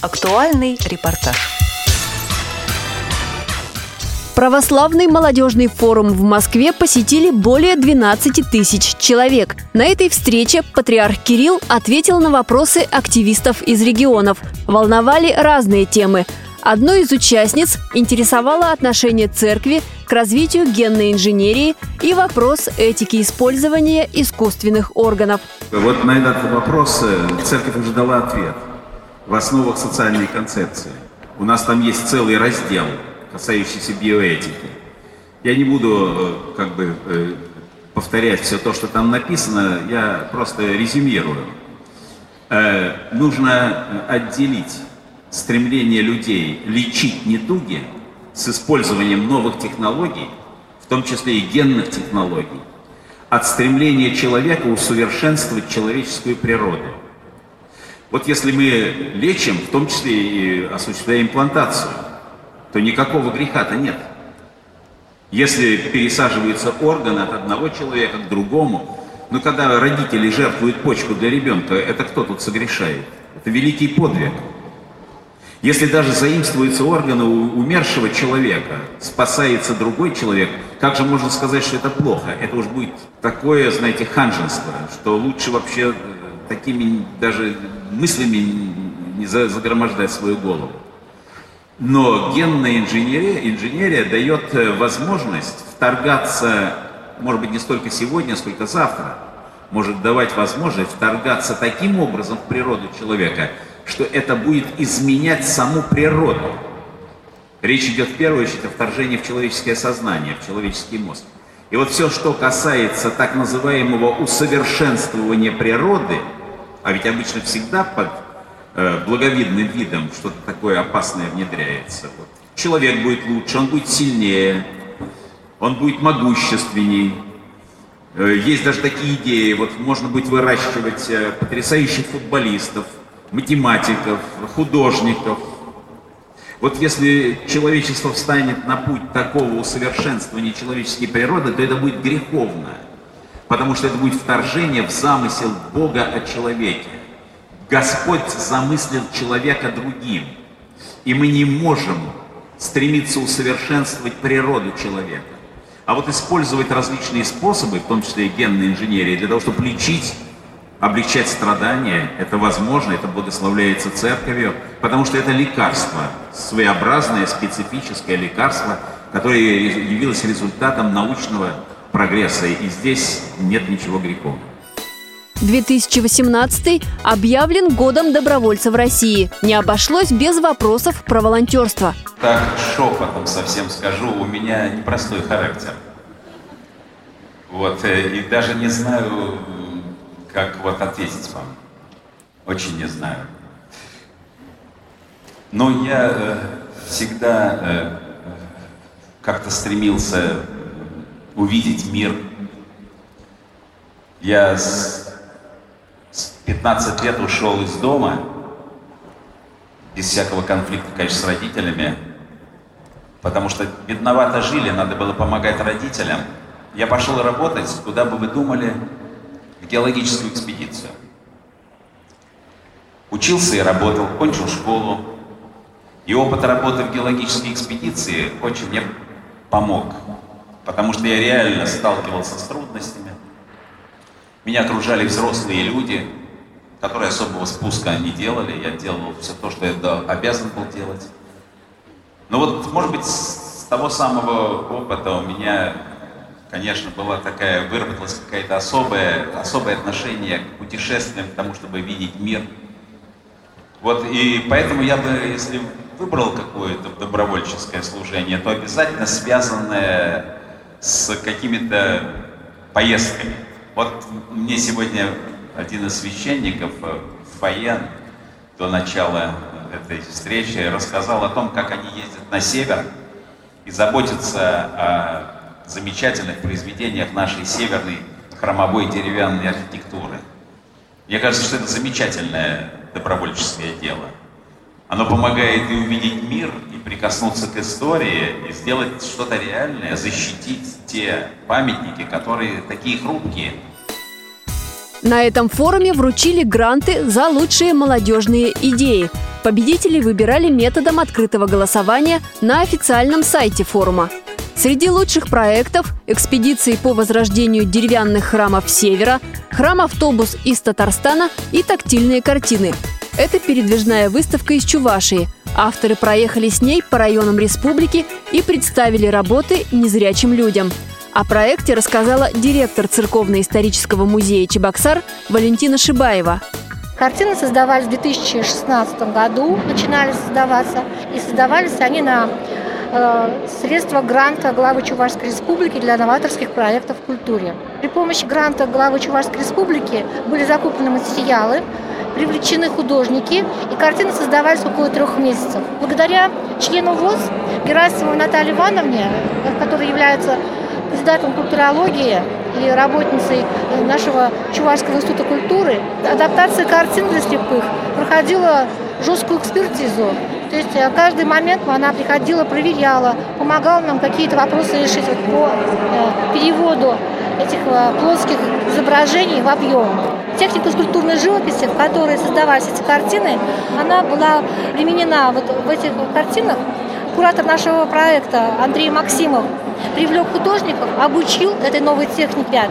Актуальный репортаж. Православный молодежный форум в Москве посетили более 12 тысяч человек. На этой встрече патриарх Кирилл ответил на вопросы активистов из регионов. Волновали разные темы. Одной из участниц интересовало отношение церкви к развитию генной инженерии и вопрос этики использования искусственных органов. Вот на этот вопрос э, церковь уже дала ответ в основах социальной концепции. У нас там есть целый раздел – касающийся биоэтики. Я не буду э, как бы э, повторять все то, что там написано, я просто резюмирую. Э, нужно отделить стремление людей лечить недуги с использованием новых технологий, в том числе и генных технологий, от стремления человека усовершенствовать человеческую природу. Вот если мы лечим, в том числе и осуществляем имплантацию, то никакого греха-то нет. Если пересаживается орган от одного человека к другому, ну когда родители жертвуют почку для ребенка, это кто тут согрешает? Это великий подвиг. Если даже заимствуются органы у умершего человека, спасается другой человек, как же можно сказать, что это плохо? Это уж будет такое, знаете, ханженство, что лучше вообще такими даже мыслями не загромождать свою голову. Но генная инженерия, инженерия дает э, возможность вторгаться, может быть, не столько сегодня, сколько завтра, может давать возможность вторгаться таким образом в природу человека, что это будет изменять саму природу. Речь идет в первую очередь о вторжении в человеческое сознание, в человеческий мозг. И вот все, что касается так называемого усовершенствования природы, а ведь обычно всегда под Э, благовидным видом что-то такое опасное внедряется. Вот. Человек будет лучше, он будет сильнее, он будет могущественней. Э, есть даже такие идеи, вот можно будет выращивать э, потрясающих футболистов, математиков, художников. Вот если человечество встанет на путь такого усовершенствования человеческой природы, то это будет греховно, потому что это будет вторжение в замысел Бога о человеке. Господь замыслил человека другим, и мы не можем стремиться усовершенствовать природу человека. А вот использовать различные способы, в том числе и генной инженерии, для того, чтобы лечить, облегчать страдания, это возможно, это благословляется церковью, потому что это лекарство, своеобразное, специфическое лекарство, которое явилось результатом научного прогресса, и здесь нет ничего греховного. 2018 объявлен годом добровольцев России. Не обошлось без вопросов про волонтерство. Так шепотом совсем скажу, у меня непростой характер. Вот, э, и даже не знаю, как вот ответить вам. Очень не знаю. Но я э, всегда э, как-то стремился увидеть мир. Я 15 лет ушел из дома, без всякого конфликта, конечно, с родителями, потому что бедновато жили, надо было помогать родителям. Я пошел работать, куда бы вы думали, в геологическую экспедицию. Учился и работал, кончил школу. И опыт работы в геологической экспедиции очень мне помог, потому что я реально сталкивался с трудностями. Меня окружали взрослые люди, которые особого спуска не делали. Я делал все то, что я обязан был делать. Но вот, может быть, с того самого опыта у меня, конечно, была такая, выработалась какая-то особое, особое отношение к путешествиям, к тому, чтобы видеть мир. Вот, и поэтому я бы, если выбрал какое-то добровольческое служение, то обязательно связанное с какими-то поездками. Вот мне сегодня один из священников э, в фойе до начала этой встречи рассказал о том, как они ездят на север и заботятся о замечательных произведениях нашей северной хромовой деревянной архитектуры. Мне кажется, что это замечательное добровольческое дело. Оно помогает и увидеть мир, и прикоснуться к истории, и сделать что-то реальное, защитить те памятники, которые такие хрупкие – на этом форуме вручили гранты за лучшие молодежные идеи. Победителей выбирали методом открытого голосования на официальном сайте форума. Среди лучших проектов – экспедиции по возрождению деревянных храмов Севера, храм-автобус из Татарстана и тактильные картины. Это передвижная выставка из Чувашии. Авторы проехали с ней по районам республики и представили работы незрячим людям. О проекте рассказала директор Церковно-исторического музея Чебоксар Валентина Шибаева. Картины создавались в 2016 году, начинали создаваться, и создавались они на Э, средства гранта главы Чувашской Республики для новаторских проектов в культуре. При помощи гранта главы Чувашской Республики были закуплены материалы, привлечены художники, и картины создавались около трех месяцев. Благодаря члену ВОЗ Герасимовой Наталье Ивановне, которая является кандидатом культурологии и работницей нашего Чувашского института культуры, адаптация картин для слепых проходила жесткую экспертизу. То есть э, каждый момент она приходила, проверяла, помогала нам какие-то вопросы решить вот по э, переводу этих э, плоских изображений в объем. Техника скульптурной живописи, в которой создавались эти картины, она была применена вот в этих картинах. Куратор нашего проекта Андрей Максимов привлек художников, обучил этой новой технике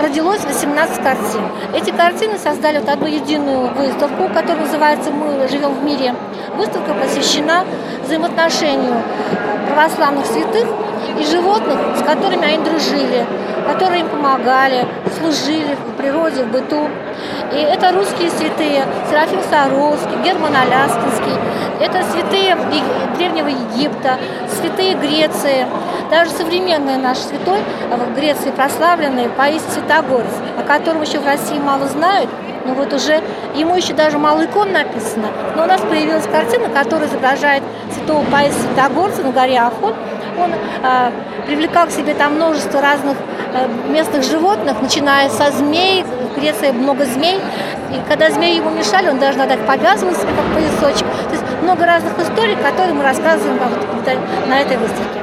родилось 18 картин. Эти картины создали вот одну единую выставку, которая называется «Мы живем в мире». Выставка посвящена взаимоотношению православных святых и животных, с которыми они дружили, которые им помогали, служили в природе, в быту. И это русские святые, Серафим Саровский, Герман Аляскинский, это святые Древнего Египта, святые Греции, даже современный наш святой в Греции прославленный Паисий Святогорец, о котором еще в России мало знают, но вот уже ему еще даже мало икон написано. Но у нас появилась картина, которая изображает святого Паисия Святогорца на горе Афон. Он э, привлекал к себе там множество разных э, местных животных, начиная со змей, в Греции много змей. И когда змеи ему мешали, он даже иногда повязывал себе как поясочек. То есть много разных историй, которые мы рассказываем на этой выставке.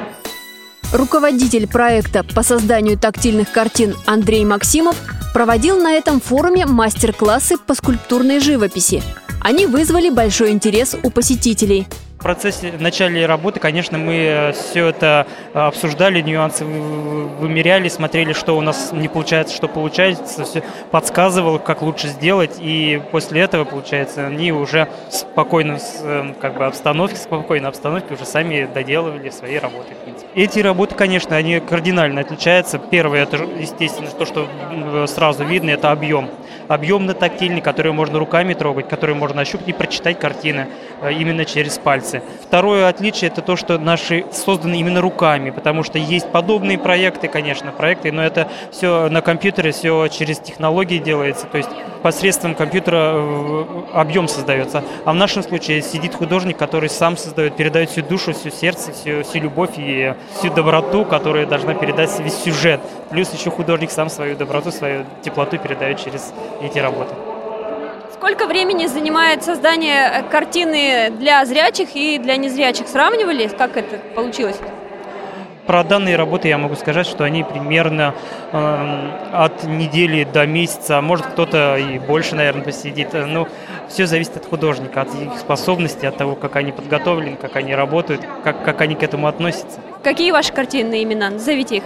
Руководитель проекта по созданию тактильных картин Андрей Максимов проводил на этом форуме мастер-классы по скульптурной живописи. Они вызвали большой интерес у посетителей – в процессе в начале работы, конечно, мы э, все это э, обсуждали, нюансы вымеряли, смотрели, что у нас не получается, что получается, все подсказывал, как лучше сделать, и после этого, получается, они уже в спокойной э, как бы, обстановке, спокойной обстановке уже сами доделывали свои работы, в принципе. Эти работы, конечно, они кардинально отличаются. Первое, это, естественно, то, что сразу видно, это объем объемно-тактильный, который можно руками трогать, который можно ощупать и прочитать картины именно через пальцы. Второе отличие – это то, что наши созданы именно руками, потому что есть подобные проекты, конечно, проекты, но это все на компьютере, все через технологии делается, то есть посредством компьютера э, объем создается. А в нашем случае сидит художник, который сам создает, передает всю душу, всю сердце, всю, всю любовь и всю доброту, которая должна передать весь сюжет. Плюс еще художник сам свою доброту, свою теплоту передает через эти работы. Сколько времени занимает создание э, картины для зрячих и для незрячих? Сравнивали, как это получилось? Про данные работы я могу сказать, что они примерно э, от недели до месяца, а может кто-то и больше, наверное, посидит. Но ну, все зависит от художника, от их способностей, от того, как они подготовлены, как они работают, как, как они к этому относятся. Какие ваши картинные имена? Назовите их.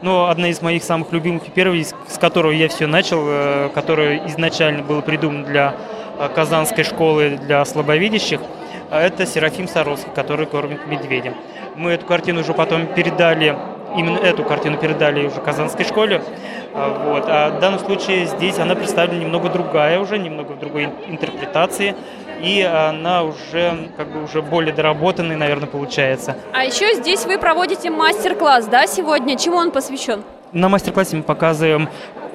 Но одна из моих самых любимых и первой, с которой я все начал, э, которая изначально была придумана для э, Казанской школы для слабовидящих, э, это Серафим Саровский, который кормит медведя. Мы эту картину уже потом передали, именно эту картину передали уже Казанской школе. Вот. А в данном случае здесь она представлена немного другая уже, немного в другой интерпретации и она уже как бы уже более доработанной, наверное, получается. А еще здесь вы проводите мастер-класс, да, сегодня? Чему он посвящен? На мастер-классе мы показываем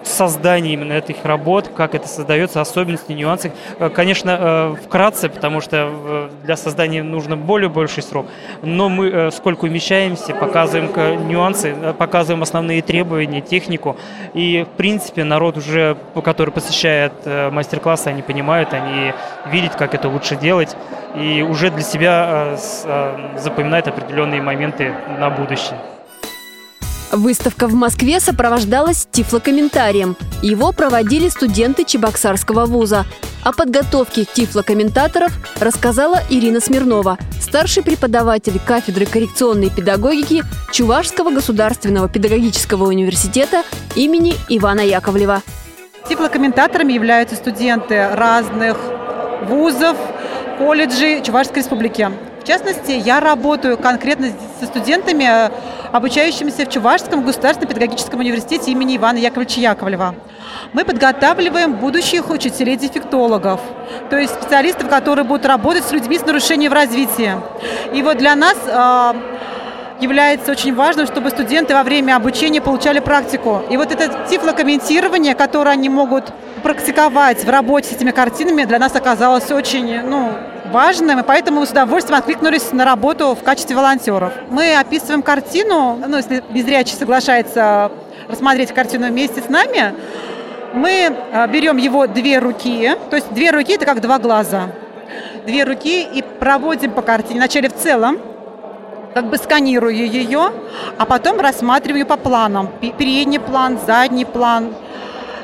создание именно этих работ, как это создается, особенности, нюансы. Э, конечно, э, вкратце, потому что э, для создания нужно более больший срок, но мы сколько умещаемся, показываем нюансы, показываем основные требования, технику, и в принципе народ уже, который посещает мастер-классы, они понимают, они видят, как это лучше делать, и уже для себя запоминают определенные моменты на будущее. Выставка в Москве сопровождалась тифлокомментарием. Его проводили студенты Чебоксарского вуза. О подготовке тифлокомментаторов рассказала Ирина Смирнова, старший преподаватель кафедры коррекционной педагогики Чувашского государственного педагогического университета имени Ивана Яковлева. Тифлокомментаторами являются студенты разных вузов, колледжей Чувашской республики. В частности, я работаю конкретно со студентами, обучающимися в Чувашском государственном педагогическом университете имени Ивана Яковлевича Яковлева. Мы подготавливаем будущих учителей-дефектологов, то есть специалистов, которые будут работать с людьми с нарушением в развитии. И вот для нас э, является очень важным, чтобы студенты во время обучения получали практику. И вот это тифлокомментирование, которое они могут практиковать в работе с этими картинами, для нас оказалось очень ну, важным, и поэтому мы с удовольствием откликнулись на работу в качестве волонтеров. Мы описываем картину, ну, если беззрячий соглашается рассмотреть картину вместе с нами, мы а, берем его две руки, то есть две руки это как два глаза, две руки и проводим по картине, вначале в целом, как бы сканирую ее, а потом рассматриваю по планам. Передний план, задний план,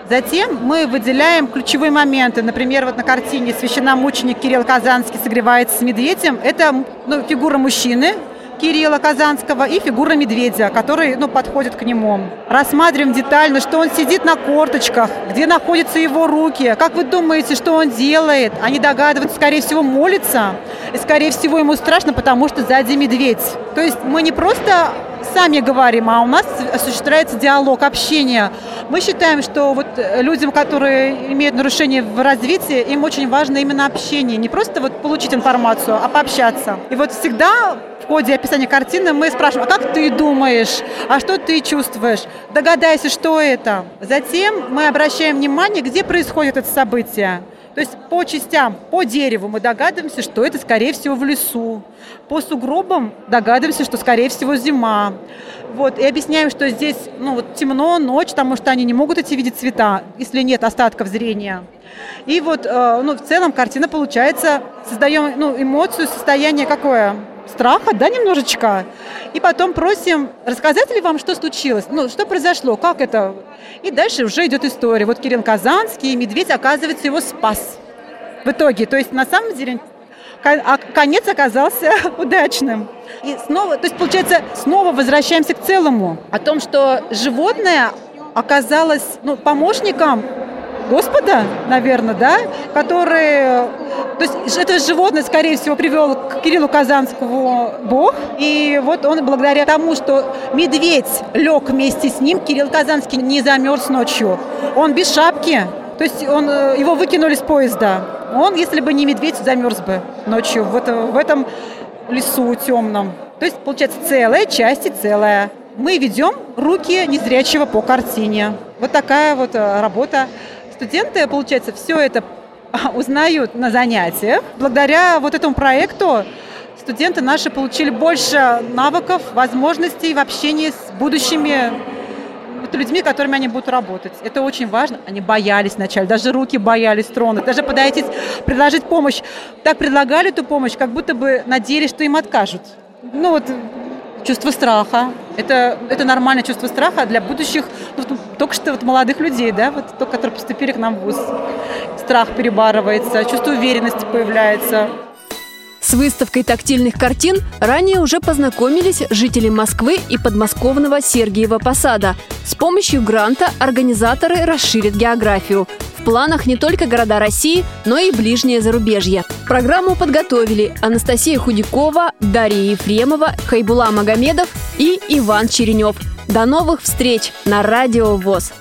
Затем мы выделяем ключевые моменты. Например, вот на картине священномученик Кирилл Казанский согревается с медведем. Это ну, фигура мужчины, Кирилла Казанского и фигура медведя, который ну, подходит к нему. Рассматриваем детально, что он сидит на корточках, где находятся его руки. Как вы думаете, что он делает? Они догадываются, скорее всего, молится. И, скорее всего, ему страшно, потому что сзади медведь. То есть мы не просто сами говорим, а у нас осуществляется диалог, общение. Мы считаем, что вот людям, которые имеют нарушения в развитии, им очень важно именно общение. Не просто вот получить информацию, а пообщаться. И вот всегда в ходе описания картины мы спрашиваем, а как ты думаешь, а что ты чувствуешь, догадайся, что это. Затем мы обращаем внимание, где происходит это событие. То есть по частям, по дереву мы догадываемся, что это, скорее всего, в лесу. По сугробам догадываемся, что, скорее всего, зима. Вот, и объясняем, что здесь ну, вот темно, ночь, потому что они не могут эти видеть цвета, если нет остатков зрения. И вот э, ну, в целом картина получается, создаем ну, эмоцию, состояние какое? Страха, да, немножечко. И потом просим, рассказать ли вам, что случилось, ну, что произошло, как это. И дальше уже идет история. Вот Кирилл Казанский, медведь, оказывается, его спас в итоге. То есть, на самом деле, а конец оказался удачным. И снова, то есть, получается, снова возвращаемся к целому. О том, что животное оказалось ну, помощником Господа, наверное, да, который... То есть это животное, скорее всего, привел к Кириллу Казанскому Бог. И вот он благодаря тому, что медведь лег вместе с ним, Кирилл Казанский не замерз ночью. Он без шапки, то есть он, э, его выкинули с поезда. Он, если бы не медведь, замерз бы ночью в, это, в этом лесу темном. То есть, получается, целая часть и целая. Мы ведем руки незрячего по картине. Вот такая вот э, работа студенты, получается, все это узнают на занятиях. Благодаря вот этому проекту студенты наши получили больше навыков, возможностей в общении с будущими людьми, которыми они будут работать. Это очень важно. Они боялись вначале, даже руки боялись тронуть, даже подойти, предложить помощь. Так предлагали эту помощь, как будто бы надеялись, что им откажут. Ну вот чувство страха. Это, это нормальное чувство страха для будущих, ну, только что вот молодых людей, да, вот то, которые поступили к нам в ВУЗ. Страх перебарывается, чувство уверенности появляется. С выставкой тактильных картин ранее уже познакомились жители Москвы и подмосковного Сергиева Посада. С помощью гранта организаторы расширят географию. В планах не только города России, но и ближнее зарубежье. Программу подготовили Анастасия Худякова, Дарья Ефремова, Хайбула Магомедов и Иван Черенев. До новых встреч на Радио ВОЗ!